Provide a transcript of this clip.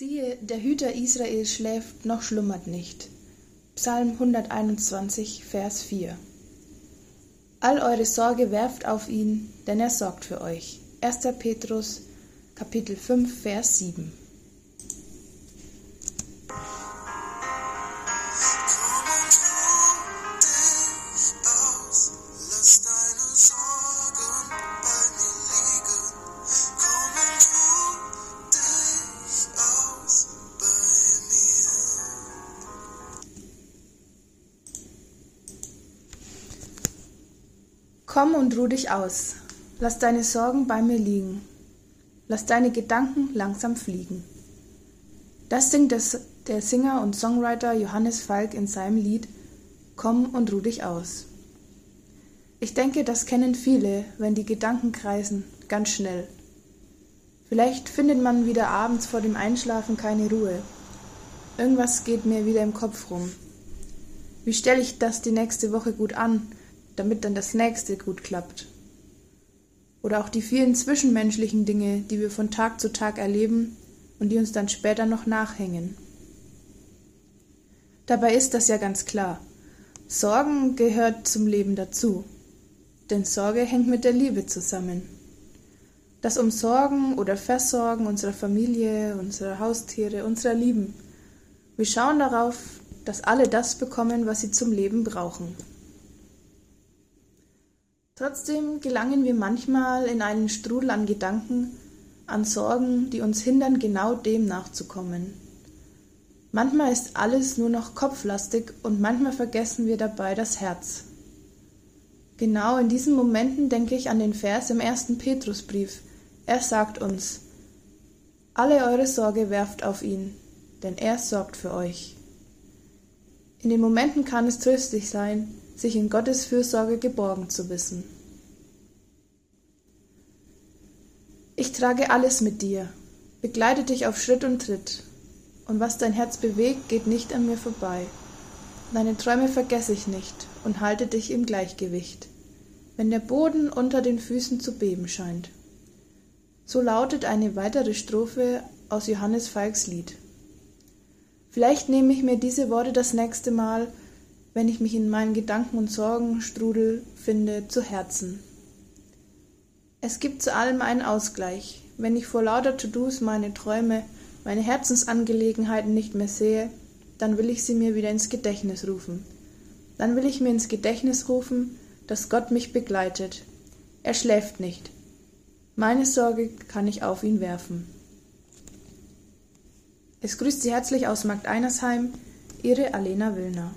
Siehe, der Hüter Israel schläft noch schlummert nicht. Psalm 121, Vers 4. All eure Sorge werft auf ihn, denn er sorgt für euch. 1. Petrus, Kapitel 5, Vers 7. Komm und ruh dich aus. Lass deine Sorgen bei mir liegen. Lass deine Gedanken langsam fliegen. Das singt der Singer und Songwriter Johannes Falk in seinem Lied Komm und ruh dich aus. Ich denke, das kennen viele, wenn die Gedanken kreisen, ganz schnell. Vielleicht findet man wieder abends vor dem Einschlafen keine Ruhe. Irgendwas geht mir wieder im Kopf rum. Wie stelle ich das die nächste Woche gut an? Damit dann das nächste gut klappt. Oder auch die vielen zwischenmenschlichen Dinge, die wir von Tag zu Tag erleben und die uns dann später noch nachhängen. Dabei ist das ja ganz klar. Sorgen gehört zum Leben dazu. Denn Sorge hängt mit der Liebe zusammen. Das Umsorgen oder Versorgen unserer Familie, unserer Haustiere, unserer Lieben. Wir schauen darauf, dass alle das bekommen, was sie zum Leben brauchen. Trotzdem gelangen wir manchmal in einen Strudel an Gedanken, an Sorgen, die uns hindern, genau dem nachzukommen. Manchmal ist alles nur noch kopflastig und manchmal vergessen wir dabei das Herz. Genau in diesen Momenten denke ich an den Vers im ersten Petrusbrief. Er sagt uns, alle eure Sorge werft auf ihn, denn er sorgt für euch. In den Momenten kann es tröstlich sein, sich in Gottes Fürsorge geborgen zu wissen. Ich trage alles mit dir, begleite dich auf Schritt und Tritt, und was dein Herz bewegt, geht nicht an mir vorbei. Deine Träume vergesse ich nicht und halte dich im Gleichgewicht, wenn der Boden unter den Füßen zu beben scheint. So lautet eine weitere Strophe aus Johannes Falks Lied. Vielleicht nehme ich mir diese Worte das nächste Mal wenn ich mich in meinen Gedanken und Sorgenstrudel finde, zu Herzen. Es gibt zu allem einen Ausgleich. Wenn ich vor lauter To-Dos meine Träume, meine Herzensangelegenheiten nicht mehr sehe, dann will ich sie mir wieder ins Gedächtnis rufen. Dann will ich mir ins Gedächtnis rufen, dass Gott mich begleitet. Er schläft nicht. Meine Sorge kann ich auf ihn werfen. Es grüßt Sie herzlich aus Markt Einersheim, Ihre Alena Willner.